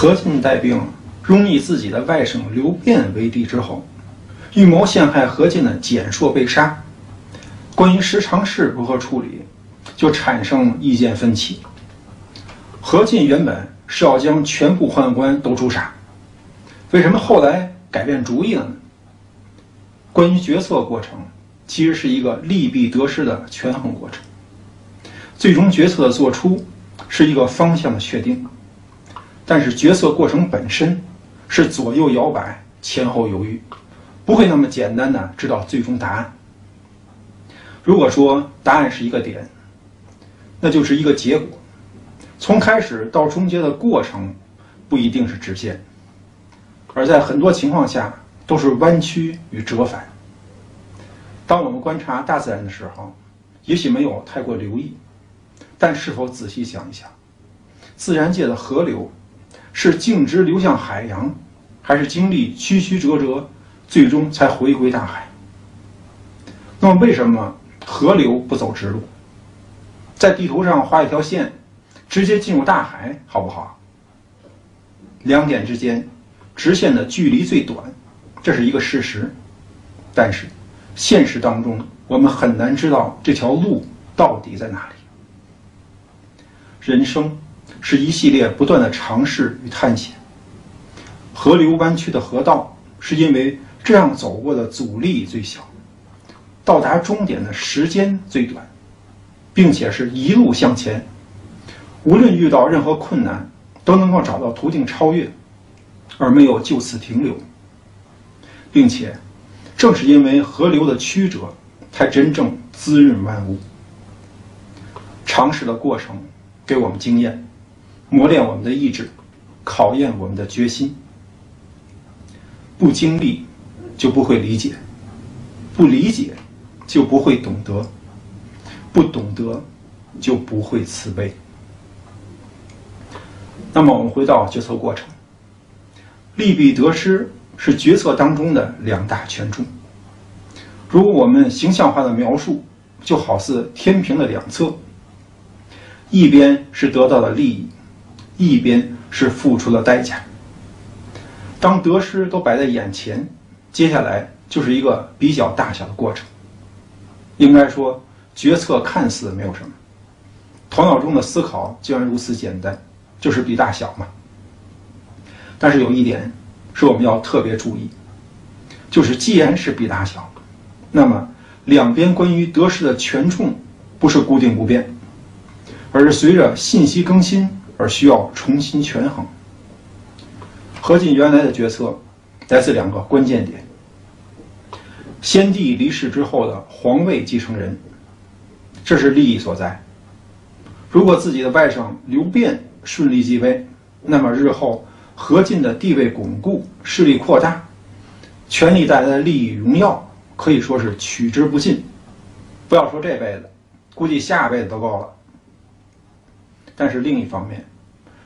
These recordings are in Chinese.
何进带兵拥立自己的外甥刘辩为帝之后，预谋陷害何进的蹇硕被杀。关于十常侍如何处理，就产生意见分歧。何进原本是要将全部宦官都诛杀，为什么后来改变主意了呢？关于决策过程，其实是一个利弊得失的权衡过程。最终决策的做出是一个方向的确定，但是决策过程本身是左右摇摆、前后犹豫，不会那么简单的知道最终答案。如果说答案是一个点，那就是一个结果，从开始到终结的过程不一定是直线，而在很多情况下都是弯曲与折返。当我们观察大自然的时候，也许没有太过留意。但是否仔细想一想，自然界的河流是径直流向海洋，还是经历曲曲折折，最终才回归大海？那么为什么河流不走直路，在地图上画一条线，直接进入大海，好不好？两点之间，直线的距离最短，这是一个事实。但是，现实当中我们很难知道这条路到底在哪里。人生是一系列不断的尝试与探险。河流弯曲的河道，是因为这样走过的阻力最小，到达终点的时间最短，并且是一路向前，无论遇到任何困难，都能够找到途径超越，而没有就此停留。并且，正是因为河流的曲折，才真正滋润万物。尝试的过程。给我们经验，磨练我们的意志，考验我们的决心。不经历，就不会理解；不理解，就不会懂得；不懂得，就不会慈悲。那么，我们回到决策过程，利弊得失是决策当中的两大权重。如果我们形象化的描述，就好似天平的两侧。一边是得到的利益，一边是付出了代价。当得失都摆在眼前，接下来就是一个比较大小的过程。应该说，决策看似没有什么，头脑中的思考竟然如此简单，就是比大小嘛。但是有一点是我们要特别注意，就是既然是比大小，那么两边关于得失的权重不是固定不变。而是随着信息更新而需要重新权衡。何进原来的决策来自两个关键点：先帝离世之后的皇位继承人，这是利益所在。如果自己的外甥刘辩顺利继位，那么日后何进的地位巩固、势力扩大、权力带来的利益荣耀，可以说是取之不尽。不要说这辈子，估计下辈子都够了。但是另一方面，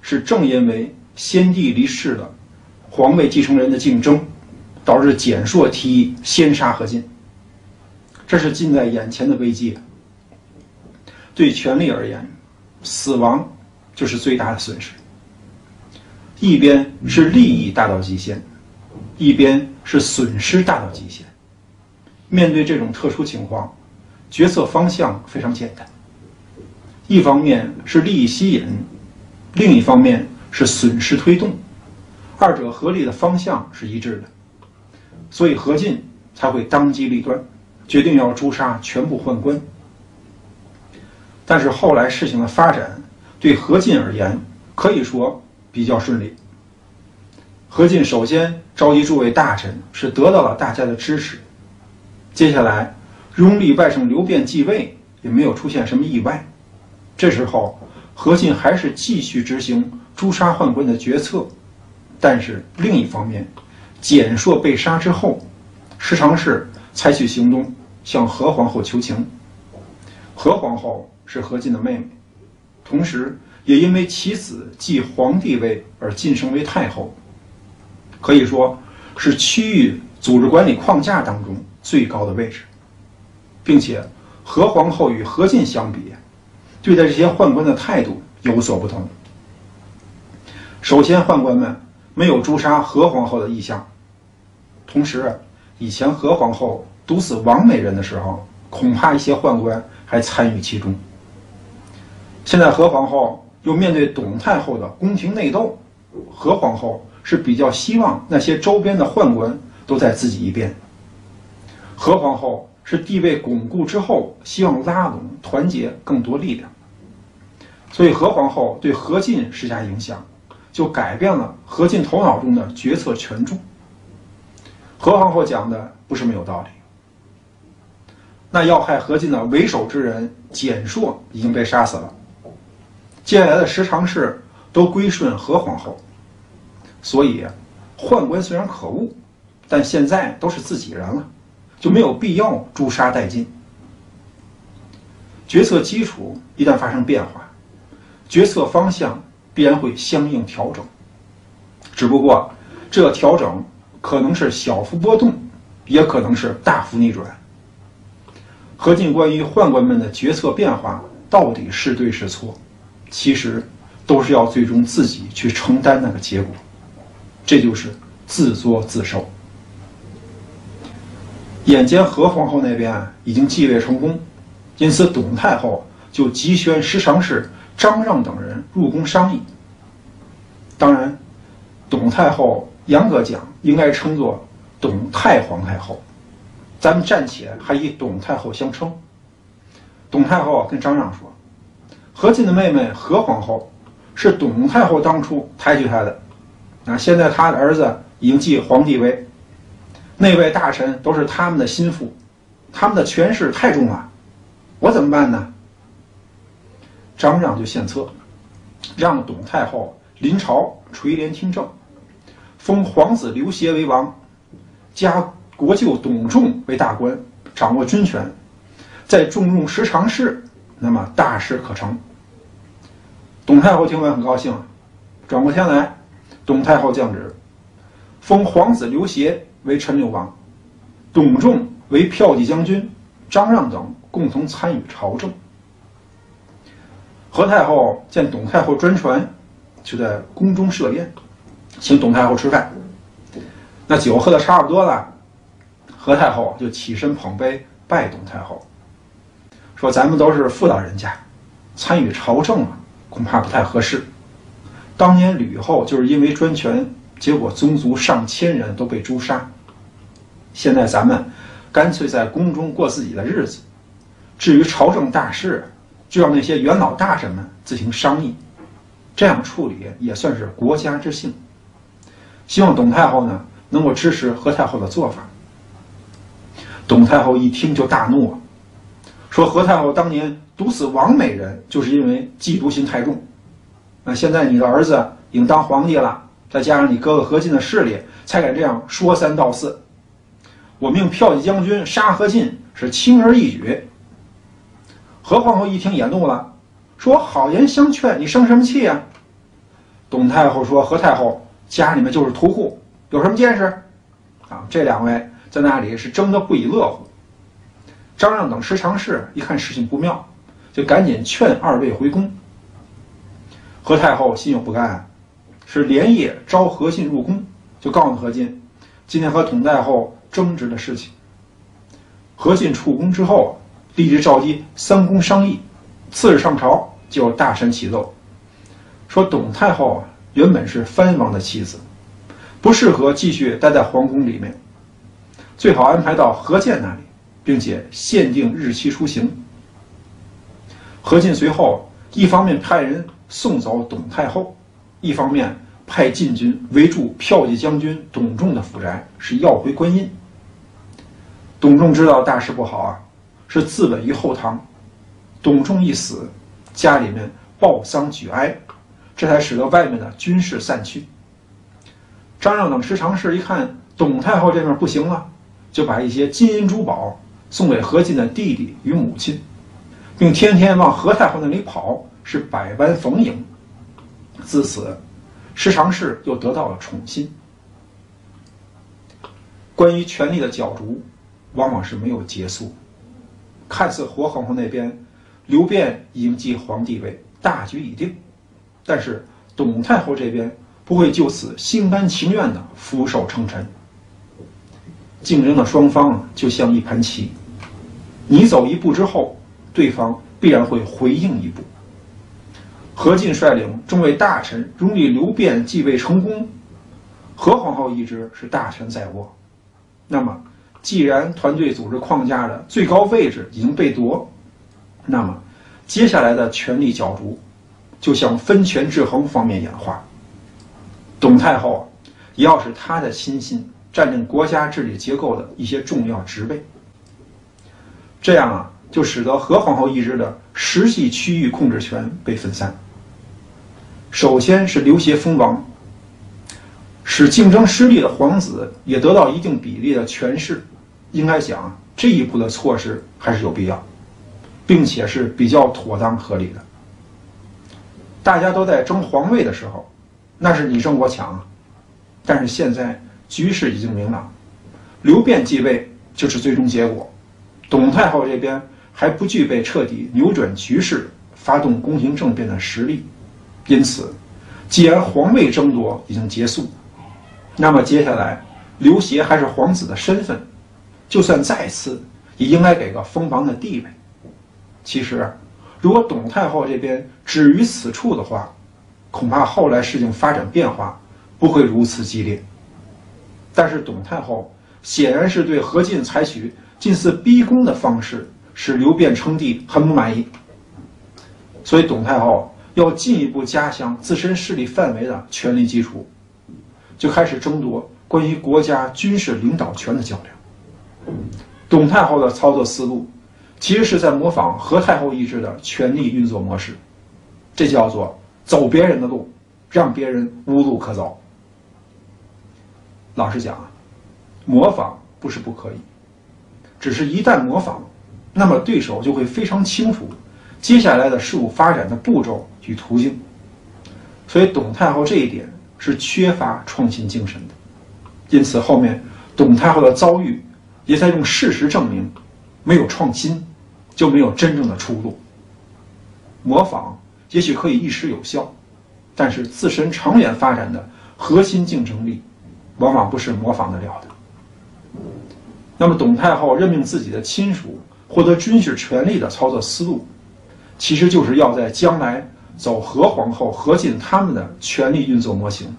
是正因为先帝离世了，皇位继承人的竞争，导致简硕提议先杀何进。这是近在眼前的危机。对权力而言，死亡就是最大的损失。一边是利益大到极限，一边是损失大到极限。面对这种特殊情况，决策方向非常简单。一方面是利益吸引，另一方面是损失推动，二者合力的方向是一致的，所以何进才会当机立断，决定要诛杀全部宦官。但是后来事情的发展对何进而言可以说比较顺利。何进首先召集诸位大臣，是得到了大家的支持，接下来拥立外甥刘辩继位，也没有出现什么意外。这时候，何进还是继续执行诛杀宦官的决策，但是另一方面，蹇硕被杀之后，时常是采取行动向何皇后求情。何皇后是何进的妹妹，同时也因为其子继皇帝位而晋升为太后，可以说是区域组织管理框架当中最高的位置，并且何皇后与何进相比。对待这些宦官的态度有所不同。首先，宦官们没有诛杀何皇后的意向，同时，以前何皇后毒死王美人的时候，恐怕一些宦官还参与其中。现在何皇后又面对董太后的宫廷内斗，何皇后是比较希望那些周边的宦官都在自己一边。何皇后是地位巩固之后，希望拉拢团结更多力量，所以何皇后对何进施加影响，就改变了何进头脑中的决策权重。何皇后讲的不是没有道理。那要害何进的为首之人简硕已经被杀死了。接下来的十常侍都归顺何皇后，所以宦官虽然可恶，但现在都是自己人了，就没有必要诛杀殆尽。决策基础一旦发生变化，决策方向必然会相应调整。只不过这调整可能是小幅波动，也可能是大幅逆转。何进关于宦官们的决策变化到底是对是错？其实，都是要最终自己去承担那个结果，这就是自作自受。眼见何皇后那边已经继位成功，因此董太后就急宣十常侍张让等人入宫商议。当然，董太后严格讲应该称作董太皇太后，咱们暂且还以董太后相称。董太后跟张让说。何进的妹妹何皇后，是董太后当初抬举她的，啊，现在她的儿子已经继皇帝位，那位大臣都是他们的心腹，他们的权势太重了，我怎么办呢？张让就献策，让董太后临朝垂帘听政，封皇子刘协为王，加国舅董仲为大官，掌握军权，再重用十常侍。那么大事可成。董太后听完很高兴，转过天来，董太后降旨，封皇子刘协为陈留王，董仲为骠骑将军，张让等共同参与朝政。何太后见董太后专船，就在宫中设宴，请董太后吃饭。那酒喝的差不多了，何太后就起身捧杯拜董太后。说咱们都是妇道人家，参与朝政啊，恐怕不太合适。当年吕后就是因为专权，结果宗族上千人都被诛杀。现在咱们干脆在宫中过自己的日子，至于朝政大事，就让那些元老大臣们自行商议。这样处理也算是国家之幸。希望董太后呢能够支持何太后的做法。董太后一听就大怒。说何太后当年毒死王美人，就是因为嫉妒心太重。那现在你的儿子已经当皇帝了，再加上你哥哥何进的势力，才敢这样说三道四。我命骠骑将军杀何进是轻而易举。何皇后一听也怒了，说：“好言相劝，你生什么气呀？”董太后说：“何太后家里面就是屠户，有什么见识？”啊，这两位在那里是争得不亦乐乎。张让等十常侍一看事情不妙，就赶紧劝二位回宫。何太后心有不甘，是连夜召何进入宫，就告诉何进，今天和董太后争执的事情。何进出宫之后，立即召集三公商议，次日上朝就大臣启奏，说董太后啊原本是藩王的妻子，不适合继续待在皇宫里面，最好安排到何健那里。并且限定日期出行。何进随后一方面派人送走董太后，一方面派禁军围住骠骑将军董仲的府宅，是要回官印。董仲知道大事不好啊，是自刎于后堂。董仲一死，家里面报丧举哀，这才使得外面的军士散去。张让等十常侍一看董太后这边不行了，就把一些金银珠宝。送给何进的弟弟与母亲，并天天往何太后那里跑，是百般逢迎。自此，十常侍又得到了宠信。关于权力的角逐，往往是没有结束。看似何皇后那边，刘辩已经继皇帝位，大局已定；但是董太后这边，不会就此心甘情愿的俯首称臣。竞争的双方就像一盘棋，你走一步之后，对方必然会回应一步。何进率领众位大臣拥立刘辩继位成功，何皇后一直是大权在握。那么，既然团队组织框架的最高位置已经被夺，那么接下来的权力角逐就向分权制衡方面演化。董太后也要使她的亲信占领国家治理结构的一些重要职位，这样啊，就使得何皇后一支的实际区域控制权被分散。首先是刘协封王，使竞争失利的皇子也得到一定比例的权势。应该讲，这一步的措施还是有必要，并且是比较妥当合理的。大家都在争皇位的时候。那是你争我抢啊！但是现在局势已经明朗，刘辩继位就是最终结果。董太后这边还不具备彻底扭转局势、发动宫廷政变的实力，因此，既然皇位争夺已经结束，那么接下来刘协还是皇子的身份，就算再次也应该给个封王的地位。其实，如果董太后这边止于此处的话，恐怕后来事情发展变化不会如此激烈，但是董太后显然是对何进采取近似逼宫的方式，使刘辩称帝很不满意，所以董太后要进一步加强自身势力范围的权力基础，就开始争夺关于国家军事领导权的较量。董太后的操作思路，其实是在模仿何太后一支的权力运作模式，这叫做。走别人的路，让别人无路可走。老实讲啊，模仿不是不可以，只是一旦模仿，那么对手就会非常清楚接下来的事物发展的步骤与途径。所以董太后这一点是缺乏创新精神的，因此后面董太后的遭遇也在用事实证明，没有创新就没有真正的出路。模仿。也许可以一时有效，但是自身长远发展的核心竞争力，往往不是模仿得了的。那么，董太后任命自己的亲属获得军事权力的操作思路，其实就是要在将来走何皇后、何进他们的权力运作模型，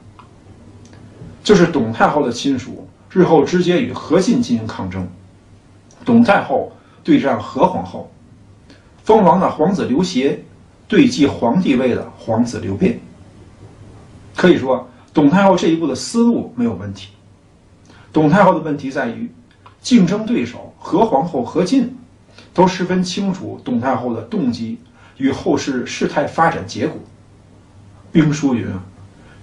就是董太后的亲属日后直接与何进进行抗争，董太后对战何皇后，封王的皇子刘协。对继皇帝位的皇子刘辩，可以说董太后这一步的思路没有问题。董太后的问题在于，竞争对手何皇后何进都十分清楚董太后的动机与后世事态发展结果。兵书云，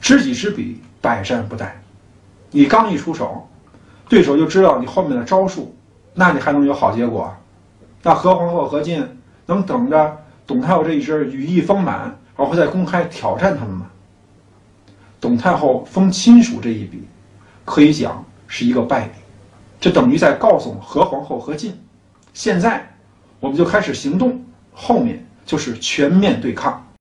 知己知彼，百战不殆。你刚一出手，对手就知道你后面的招数，那你还能有好结果？那何皇后何进能等着？董太后这一支羽翼丰满，而会再公开挑战他们吗？董太后封亲属这一笔，可以讲是一个败笔，这等于在告诉何皇后何进，现在我们就开始行动，后面就是全面对抗。